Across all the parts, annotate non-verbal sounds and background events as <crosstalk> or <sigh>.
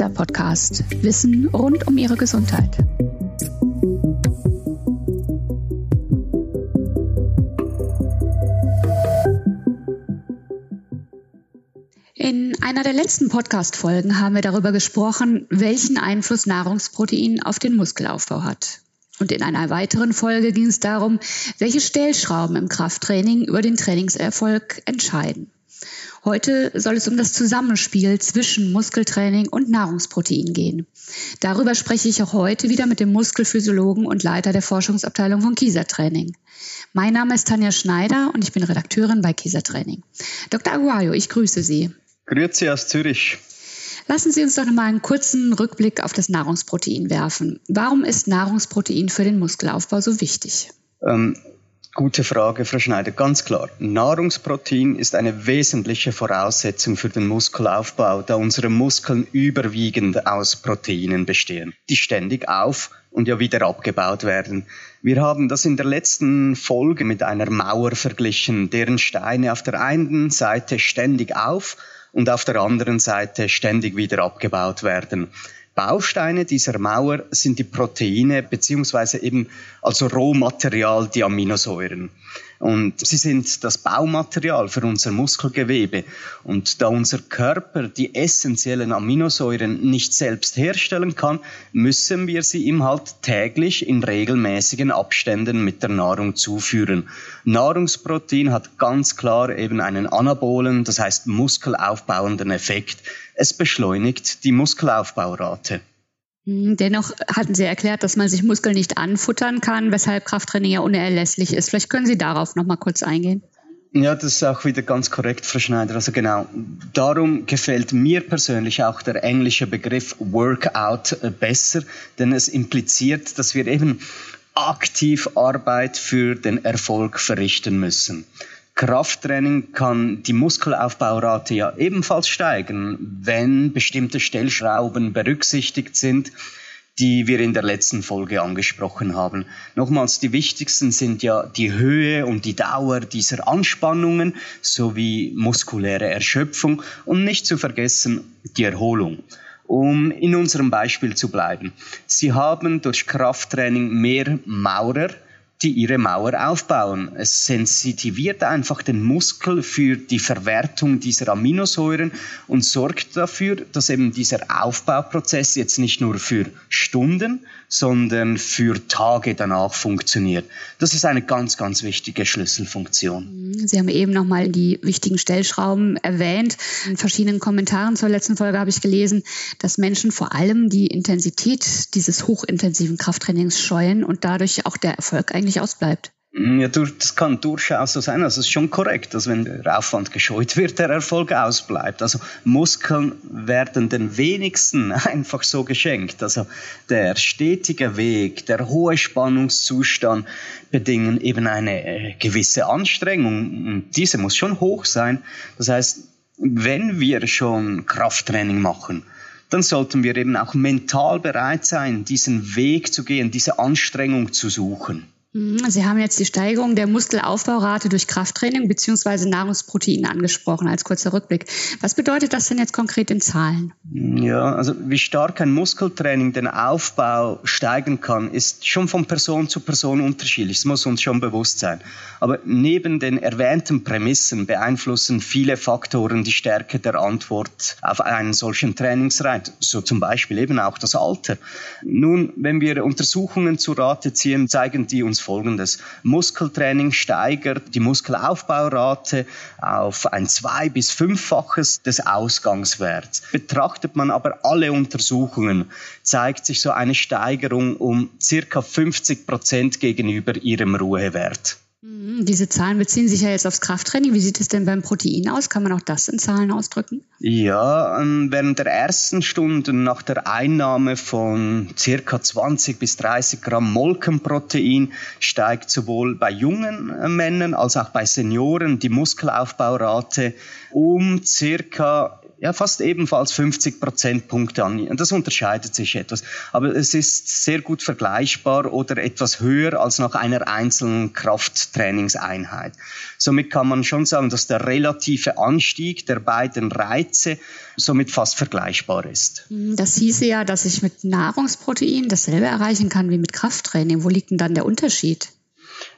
Kieser Podcast. Wissen rund um Ihre Gesundheit. In einer der letzten Podcast-Folgen haben wir darüber gesprochen, welchen Einfluss Nahrungsprotein auf den Muskelaufbau hat. Und in einer weiteren Folge ging es darum, welche Stellschrauben im Krafttraining über den Trainingserfolg entscheiden. Heute soll es um das Zusammenspiel zwischen Muskeltraining und Nahrungsprotein gehen. Darüber spreche ich auch heute wieder mit dem Muskelphysiologen und Leiter der Forschungsabteilung von Kieser Training. Mein Name ist Tanja Schneider und ich bin Redakteurin bei Kieser Training. Dr. Aguayo, ich grüße Sie. Grüezi aus Zürich. Lassen Sie uns doch noch mal einen kurzen Rückblick auf das Nahrungsprotein werfen. Warum ist Nahrungsprotein für den Muskelaufbau so wichtig? Ähm, Gute Frage, Frau Schneider. Ganz klar. Nahrungsprotein ist eine wesentliche Voraussetzung für den Muskelaufbau, da unsere Muskeln überwiegend aus Proteinen bestehen, die ständig auf und ja wieder abgebaut werden. Wir haben das in der letzten Folge mit einer Mauer verglichen, deren Steine auf der einen Seite ständig auf und auf der anderen Seite ständig wieder abgebaut werden. Bausteine dieser Mauer sind die Proteine beziehungsweise eben also Rohmaterial die Aminosäuren. Und sie sind das Baumaterial für unser Muskelgewebe. Und da unser Körper die essentiellen Aminosäuren nicht selbst herstellen kann, müssen wir sie ihm halt täglich in regelmäßigen Abständen mit der Nahrung zuführen. Nahrungsprotein hat ganz klar eben einen anabolen, das heißt muskelaufbauenden Effekt. Es beschleunigt die Muskelaufbaurate. Hm, dennoch hatten Sie erklärt, dass man sich Muskeln nicht anfuttern kann, weshalb Krafttraining ja unerlässlich ist. Vielleicht können Sie darauf noch mal kurz eingehen. Ja, das ist auch wieder ganz korrekt, Frau Schneider. Also genau, darum gefällt mir persönlich auch der englische Begriff Workout äh, besser, denn es impliziert, dass wir eben aktiv Arbeit für den Erfolg verrichten müssen. Krafttraining kann die Muskelaufbaurate ja ebenfalls steigern, wenn bestimmte Stellschrauben berücksichtigt sind, die wir in der letzten Folge angesprochen haben. Nochmals, die wichtigsten sind ja die Höhe und die Dauer dieser Anspannungen sowie muskuläre Erschöpfung und nicht zu vergessen die Erholung. Um in unserem Beispiel zu bleiben. Sie haben durch Krafttraining mehr Maurer, die ihre Mauer aufbauen. Es sensitiviert einfach den Muskel für die Verwertung dieser Aminosäuren und sorgt dafür, dass eben dieser Aufbauprozess jetzt nicht nur für Stunden, sondern für Tage danach funktioniert. Das ist eine ganz, ganz wichtige Schlüsselfunktion. Sie haben eben nochmal die wichtigen Stellschrauben erwähnt. In verschiedenen Kommentaren zur letzten Folge habe ich gelesen, dass Menschen vor allem die Intensität dieses hochintensiven Krafttrainings scheuen und dadurch auch der Erfolg eigentlich ausbleibt. Ja, das kann durchaus so sein. Also es ist schon korrekt, dass wenn der Aufwand gescheut wird, der Erfolg ausbleibt. Also Muskeln werden den wenigsten <laughs> einfach so geschenkt. Also der stetige Weg, der hohe Spannungszustand bedingen eben eine äh, gewisse Anstrengung. Und diese muss schon hoch sein. Das heißt, wenn wir schon Krafttraining machen, dann sollten wir eben auch mental bereit sein, diesen Weg zu gehen, diese Anstrengung zu suchen. Mhm, Sie haben jetzt die Steigerung der Muskelaufbaurate durch Krafttraining bzw. Nahrungsprotein angesprochen als kurzer Rückblick. Was bedeutet das denn jetzt konkret in Zahlen? Ja, also wie stark ein Muskeltraining den Aufbau steigern kann, ist schon von Person zu Person unterschiedlich. Das muss uns schon bewusst sein. Aber neben den erwähnten Prämissen beeinflussen viele Faktoren die Stärke der Antwort auf einen solchen Trainingsreiz. So zum Beispiel eben auch das Alter. Nun, wenn wir Untersuchungen zu Rate ziehen, zeigen die uns folgendes. Muskeltraining steigert die Muskelaufbaurate auf ein zwei- bis fünffaches des Ausgangswerts. Betrachtet man aber alle Untersuchungen, zeigt sich so eine Steigerung um circa 50 Prozent gegenüber ihrem Ruhewert. Mhm, diese Zahlen beziehen sich ja jetzt aufs Krafttraining. Wie sieht es denn beim Protein aus? Kann man auch das in Zahlen ausdrücken? Ja, ähm, während der ersten Stunden nach der Einnahme von circa 20 bis 30 Gramm Molkenprotein steigt sowohl bei jungen äh, Männern als auch bei Senioren die Muskelaufbaurate um circa ja, fast ebenfalls 50 Prozentpunkte an. Und das unterscheidet sich etwas. Aber es ist sehr gut vergleichbar oder etwas höher als nach einer einzelnen Krafttrainingseinheit. Somit kann man schon sagen, dass der relative Anstieg der beiden Reize somit fast vergleichbar ist. Das hieße ja, dass ich mit Nahrungsprotein dasselbe erreichen kann wie mit Krafttraining. Wo liegt denn dann der Unterschied?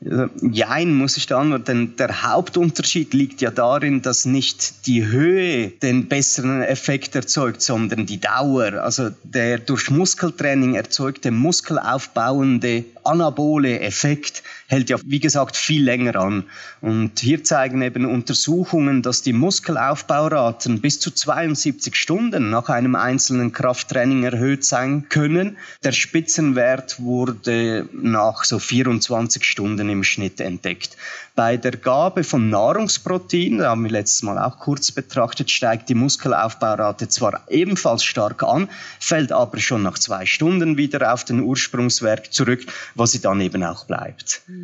Jein, muss ich da antworten, denn der Hauptunterschied liegt ja darin, dass nicht die Höhe den besseren Effekt erzeugt, sondern die Dauer. Also der durch Muskeltraining erzeugte muskelaufbauende anabole Effekt hält ja, wie gesagt, viel länger an. Und hier zeigen eben Untersuchungen, dass die Muskelaufbauraten bis zu 72 Stunden nach einem einzelnen Krafttraining erhöht sein können. Der Spitzenwert wurde nach so 24 Stunden im Schnitt entdeckt. Bei der Gabe von Nahrungsprotein, da haben wir letztes Mal auch kurz betrachtet, steigt die Muskelaufbaurate zwar ebenfalls stark an, fällt aber schon nach zwei Stunden wieder auf den Ursprungswert zurück, wo sie dann eben auch bleibt. Mhm.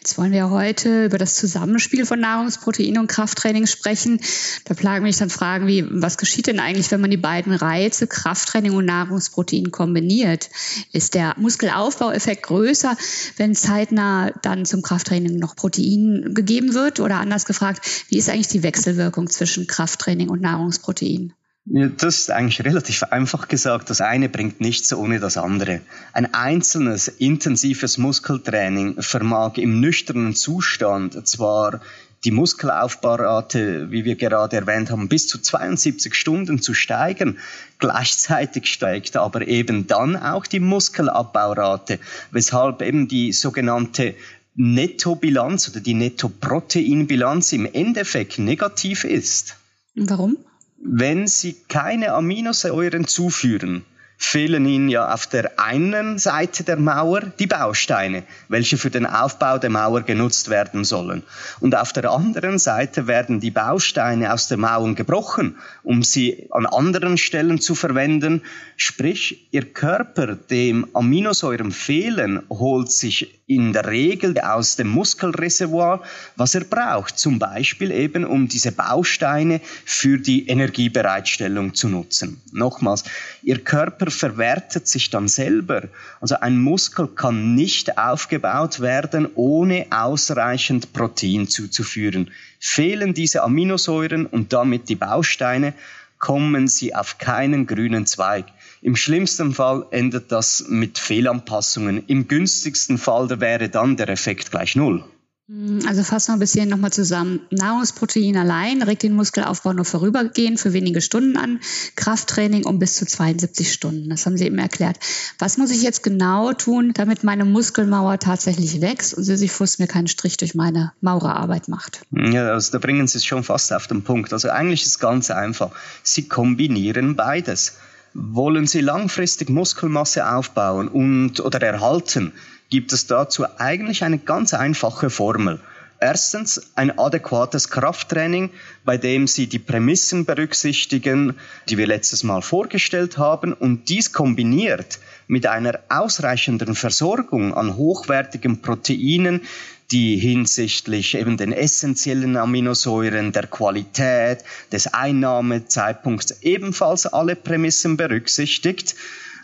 Jetzt wollen wir heute über das Zusammenspiel von Nahrungsprotein und Krafttraining sprechen. Da plagen mich dann Fragen wie, was geschieht denn eigentlich, wenn man die beiden Reize Krafttraining und Nahrungsprotein kombiniert? Ist der Muskelaufbaueffekt größer, wenn zeitnah dann zum Krafttraining noch Protein gegeben wird? Oder anders gefragt, wie ist eigentlich die Wechselwirkung zwischen Krafttraining und Nahrungsprotein? Ja, das ist eigentlich relativ einfach gesagt. Das eine bringt nichts ohne das andere. Ein einzelnes intensives Muskeltraining vermag im nüchternen Zustand zwar die Muskelaufbaurate, wie wir gerade erwähnt haben, bis zu 72 Stunden zu steigern. Gleichzeitig steigt aber eben dann auch die Muskelabbauurate, weshalb eben die sogenannte Nettobilanz oder die Nettoproteinbilanz im Endeffekt negativ ist. Warum? Wenn Sie keine Aminosäuren zuführen, fehlen ihnen ja auf der einen Seite der Mauer die Bausteine, welche für den Aufbau der Mauer genutzt werden sollen. Und auf der anderen Seite werden die Bausteine aus der Mauer gebrochen, um sie an anderen Stellen zu verwenden. Sprich, ihr Körper, dem Aminosäuren fehlen, holt sich in der Regel aus dem Muskelreservoir, was er braucht, zum Beispiel eben um diese Bausteine für die Energiebereitstellung zu nutzen. Nochmals, Ihr Körper verwertet sich dann selber. Also ein Muskel kann nicht aufgebaut werden, ohne ausreichend Protein zuzuführen. Fehlen diese Aminosäuren und damit die Bausteine, kommen sie auf keinen grünen Zweig. Im schlimmsten Fall endet das mit Fehlanpassungen. Im günstigsten Fall wäre dann der Effekt gleich null. Hm, also fassen wir ein bisschen nochmal zusammen. Nahrungsprotein allein regt den Muskelaufbau nur vorübergehend für wenige Stunden an. Krafttraining um bis zu 72 Stunden. Das haben Sie eben erklärt. Was muss ich jetzt genau tun, damit meine Muskelmauer tatsächlich wächst und Sisyphus mir keinen Strich durch meine Maurerarbeit macht? Ja, also da bringen Sie es schon fast auf den Punkt. Also eigentlich ist es ganz einfach. Sie kombinieren beides. Wollen Sie langfristig Muskelmasse aufbauen und oder erhalten, gibt es dazu eigentlich eine ganz einfache Formel. Erstens ein adäquates Krafttraining, bei dem Sie die Prämissen berücksichtigen, die wir letztes Mal vorgestellt haben, und dies kombiniert mit einer ausreichenden Versorgung an hochwertigen Proteinen, die hinsichtlich eben den essentiellen Aminosäuren, der Qualität, des Einnahmezeitpunkts ebenfalls alle Prämissen berücksichtigt,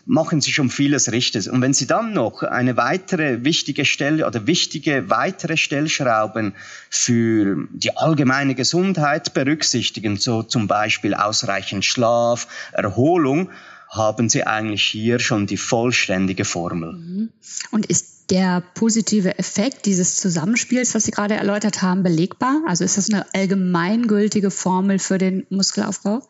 machen Sie schon vieles richtig. Und wenn Sie dann noch eine weitere wichtige Stelle oder wichtige weitere Stellschrauben für die allgemeine Gesundheit berücksichtigen, so zum Beispiel ausreichend Schlaf, Erholung, haben Sie eigentlich hier schon die vollständige Formel. Mhm. Und ist der positive Effekt dieses Zusammenspiels, was Sie gerade erläutert haben, belegbar? Also ist das eine allgemeingültige Formel für den Muskelaufbau?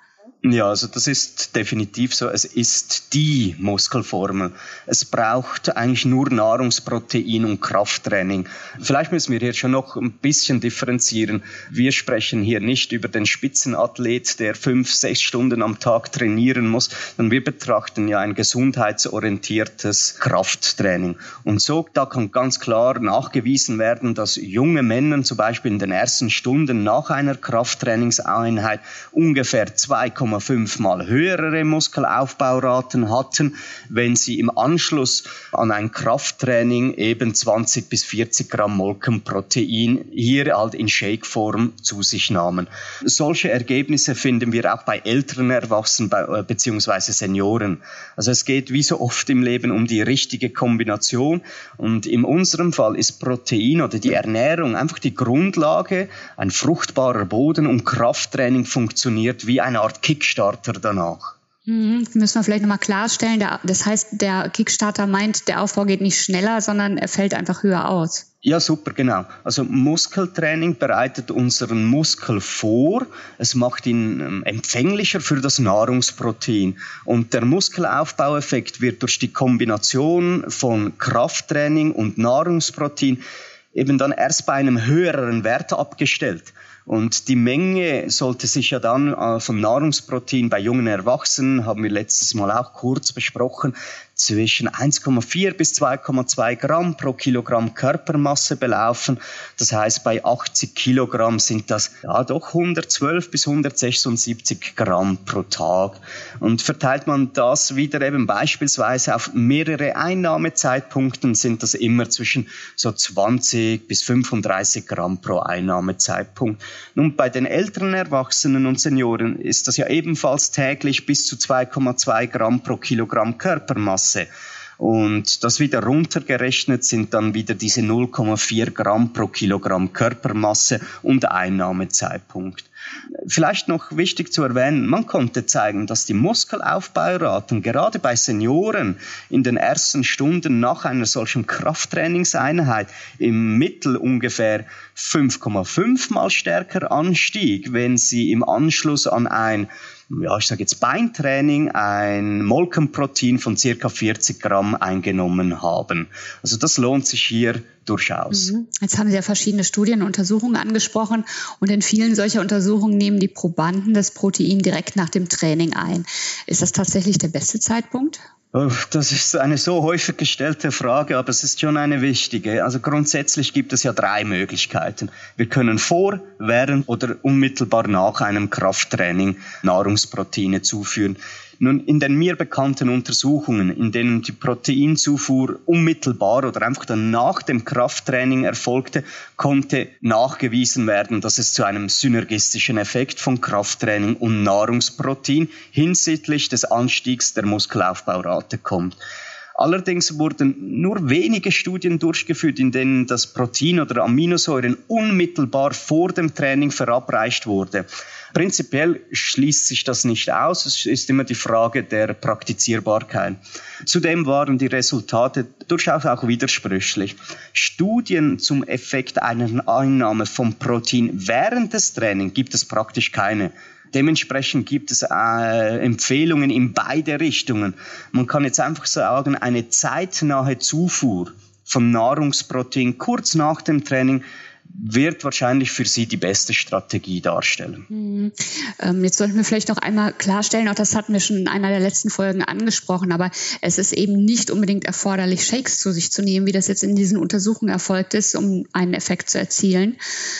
Ja, also das ist definitiv so. Es ist die Muskelformel. Es braucht eigentlich nur Nahrungsprotein und Krafttraining. Vielleicht müssen wir hier schon noch ein bisschen differenzieren. Wir sprechen hier nicht über den Spitzenathlet, der fünf, sechs Stunden am Tag trainieren muss, sondern wir betrachten ja ein gesundheitsorientiertes Krafttraining. Und so, da kann ganz klar nachgewiesen werden, dass junge Männer zum Beispiel in den ersten Stunden nach einer Krafttrainingseinheit ungefähr 2, 1,5 mal höhere Muskelaufbauraten hatten, wenn sie im Anschluss an ein Krafttraining eben 20 bis 40 Gramm Molkenprotein hier halt in Shakeform zu sich nahmen. Solche Ergebnisse finden wir auch bei älteren Erwachsenen. Äh, Senioren. Also es geht wie so oft im Leben um die richtige Kombination und in unserem Fall ist Protein oder die Ernährung einfach die Grundlage, ein fruchtbarer Boden und Krafttraining funktioniert wie eine Art Kickstarter danach. Mhm, müssen wir vielleicht nochmal klarstellen. Das heißt, der Kickstarter meint, der Aufbau geht nicht schneller, sondern er fällt einfach höher aus. Ja, super, genau. Also Muskeltraining bereitet unseren Muskel vor. Es macht ihn ähm, empfänglicher für das Nahrungsprotein. Und der Muskelaufbaueffekt wird durch die Kombination von Krafttraining und Nahrungsprotein eben dann erst bei einem höheren Wert abgestellt. Und die Menge sollte sich ja dann äh, vom Nahrungsprotein bei jungen Erwachsenen, haben wir letztes Mal auch kurz besprochen, zwischen 1,4 bis 2,2 Gramm pro Kilogramm Körpermasse belaufen. Das heißt, bei 80 Kilogramm sind das ja doch 112 bis 176 Gramm pro Tag. Und verteilt man das wieder eben beispielsweise auf mehrere Einnahmezeitpunkten, sind das immer zwischen so 20 bis 35 Gramm pro Einnahmezeitpunkt. Nun, bei den älteren Erwachsenen und Senioren ist das ja ebenfalls täglich bis zu 2,2 Gramm pro Kilogramm Körpermasse. Masse. Und das wieder runtergerechnet sind dann wieder diese 0,4 Gramm pro Kilogramm Körpermasse und Einnahmezeitpunkt. Vielleicht noch wichtig zu erwähnen, man konnte zeigen, dass die Muskelaufbauraten gerade bei Senioren in den ersten Stunden nach einer solchen Krafttrainingseinheit im Mittel ungefähr 5,5 mal stärker anstieg, wenn sie im Anschluss an ein ja, ich sage jetzt Beintraining ein Molkenprotein von circa 40 Gramm eingenommen haben. Also das lohnt sich hier durchaus. Mhm. Jetzt haben Sie ja verschiedene Studien und Untersuchungen angesprochen und in vielen solcher Untersuchungen nehmen die Probanden das Protein direkt nach dem Training ein. Ist das tatsächlich der beste Zeitpunkt? Das ist eine so häufig gestellte Frage, aber es ist schon eine wichtige. Also grundsätzlich gibt es ja drei Möglichkeiten. Wir können vor, während oder unmittelbar nach einem Krafttraining Nahrungsproteine zuführen. Nun, in den mir bekannten Untersuchungen, in denen die Proteinzufuhr unmittelbar oder einfach dann nach dem Krafttraining erfolgte, konnte nachgewiesen werden, dass es zu einem synergistischen Effekt von Krafttraining und Nahrungsprotein hinsichtlich des Anstiegs der Muskelaufbaurate kommt. Allerdings wurden nur wenige Studien durchgeführt, in denen das Protein oder Aminosäuren unmittelbar vor dem Training verabreicht wurde. Prinzipiell schließt sich das nicht aus. Es ist immer die Frage der Praktizierbarkeit. Zudem waren die Resultate durchaus auch widersprüchlich. Studien zum Effekt einer Einnahme von Protein während des Trainings gibt es praktisch keine. Dementsprechend gibt es äh, Empfehlungen in beide Richtungen. Man kann jetzt einfach sagen, eine zeitnahe Zufuhr von Nahrungsprotein kurz nach dem Training wird wahrscheinlich für Sie die beste Strategie darstellen. Mhm. Ähm, jetzt sollten wir vielleicht noch einmal klarstellen, auch das hatten wir schon in einer der letzten Folgen angesprochen, aber es ist eben nicht unbedingt erforderlich, Shakes zu sich zu nehmen, wie das jetzt in diesen Untersuchungen erfolgt ist, um einen Effekt zu erzielen.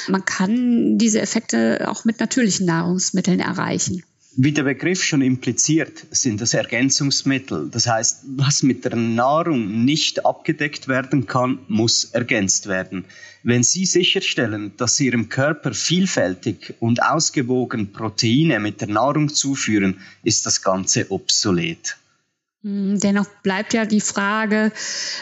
Man kann diese Effekte auch mit natürlichen Nahrungsmitteln erreichen. Wie der Begriff schon impliziert, sind das Ergänzungsmittel. Das heißt, was mit der Nahrung nicht abgedeckt werden kann, muss ergänzt werden. Wenn Sie sicherstellen, dass Sie Ihrem Körper vielfältig und ausgewogen Proteine mit der Nahrung zuführen, ist das Ganze obsolet. Hm, dennoch bleibt ja die Frage,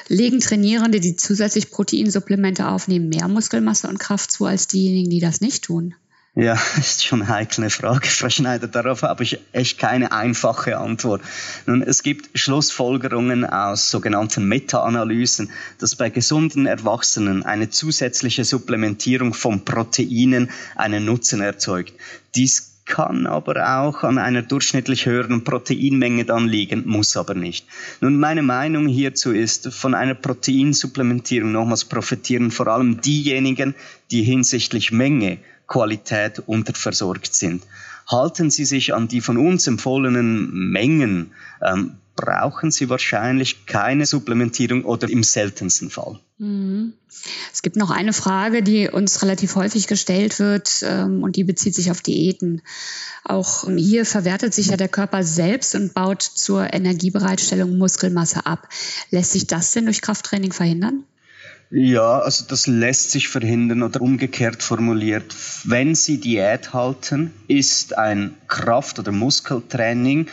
legen Trainierende, die zusätzlich Proteinsupplemente aufnehmen, mehr Muskelmasse und Kraft zu als diejenigen, die das nicht tun? Ja, <laughs> ist schon eine heikle Frage, <laughs> Frau Schneider. Darauf habe ich echt keine einfache Antwort. Nun, es gibt Schlussfolgerungen aus sogenannten Meta-Analysen, dass bei gesunden Erwachsenen eine zusätzliche Supplementierung von Proteinen einen Nutzen erzeugt. Dies kann aber auch an einer durchschnittlich höheren Proteinmenge dann liegen, muss aber nicht. Nun, meine Meinung hierzu ist, von einer Proteinsupplementierung nochmals profitieren vor allem diejenigen, die hinsichtlich Menge, Qualität unterversorgt sind. Halten Sie sich an die von uns empfohlenen Mengen, ähm, brauchen Sie wahrscheinlich keine Supplementierung oder im seltensten Fall. Mhm. Es gibt noch eine Frage, die uns relativ häufig gestellt wird ähm, und die bezieht sich auf Diäten. Auch hier verwertet sich ja der Körper selbst und baut zur Energiebereitstellung Muskelmasse ab. Lässt sich das denn durch Krafttraining verhindern? Ja, also das lässt sich verhindern oder umgekehrt formuliert. Wenn Sie Diät halten, ist ein Kraft- oder Muskeltraining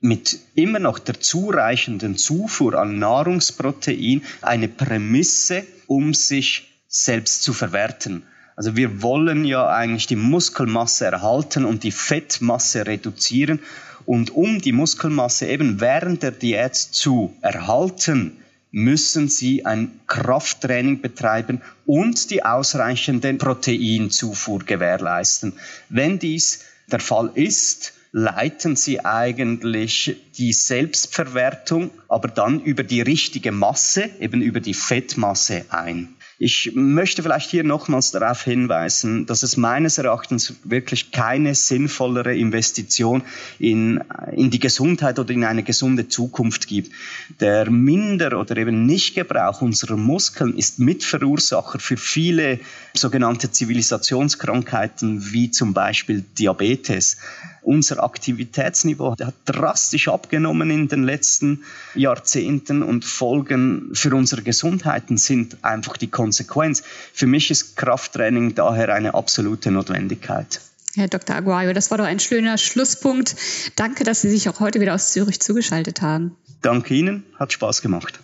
mit immer noch der zureichenden Zufuhr an Nahrungsprotein eine Prämisse, um sich selbst zu verwerten. Also wir wollen ja eigentlich die Muskelmasse erhalten und die Fettmasse reduzieren. Und um die Muskelmasse eben während der Diät zu erhalten, müssen Sie ein Krafttraining betreiben und die ausreichende Proteinzufuhr gewährleisten. Wenn dies der Fall ist, leiten sie eigentlich die Selbstverwertung, aber dann über die richtige Masse, eben über die Fettmasse ein. Ich möchte vielleicht hier nochmals darauf hinweisen, dass es meines Erachtens wirklich keine sinnvollere Investition in, in die Gesundheit oder in eine gesunde Zukunft gibt. Der Minder- oder eben Nichtgebrauch unserer Muskeln ist Mitverursacher für viele sogenannte Zivilisationskrankheiten wie zum Beispiel Diabetes. Unser Aktivitätsniveau hat drastisch abgenommen in den letzten Jahrzehnten und Folgen für unsere Gesundheiten sind einfach die Konsequenz. Für mich ist Krafttraining daher eine absolute Notwendigkeit. Herr Dr. Aguayo, das war doch ein schöner Schlusspunkt. Danke, dass Sie sich auch heute wieder aus Zürich zugeschaltet haben. Danke Ihnen, hat Spaß gemacht.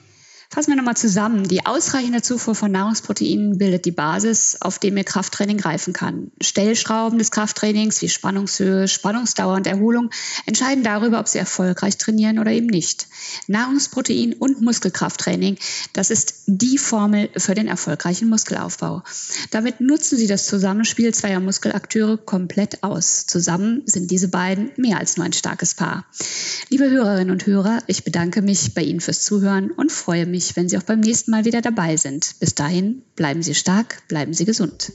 Fassen wir nochmal zusammen. Die ausreichende Zufuhr von Nahrungsproteinen bildet die Basis, auf dem Ihr Krafttraining greifen kann. Stellschrauben des Krafttrainings wie Spannungshöhe, Spannungsdauer und Erholung entscheiden darüber, ob Sie erfolgreich trainieren oder eben nicht. Nahrungsprotein und Muskelkrafttraining, das ist die Formel für den erfolgreichen Muskelaufbau. Damit nutzen Sie das Zusammenspiel zweier Muskelakteure komplett aus. Zusammen sind diese beiden mehr als nur ein starkes Paar. Liebe Hörerinnen und Hörer, ich bedanke mich bei Ihnen fürs Zuhören und freue mich, mich, wenn Sie auch beim nächsten Mal wieder dabei sind. Bis dahin, bleiben Sie stark, bleiben Sie gesund.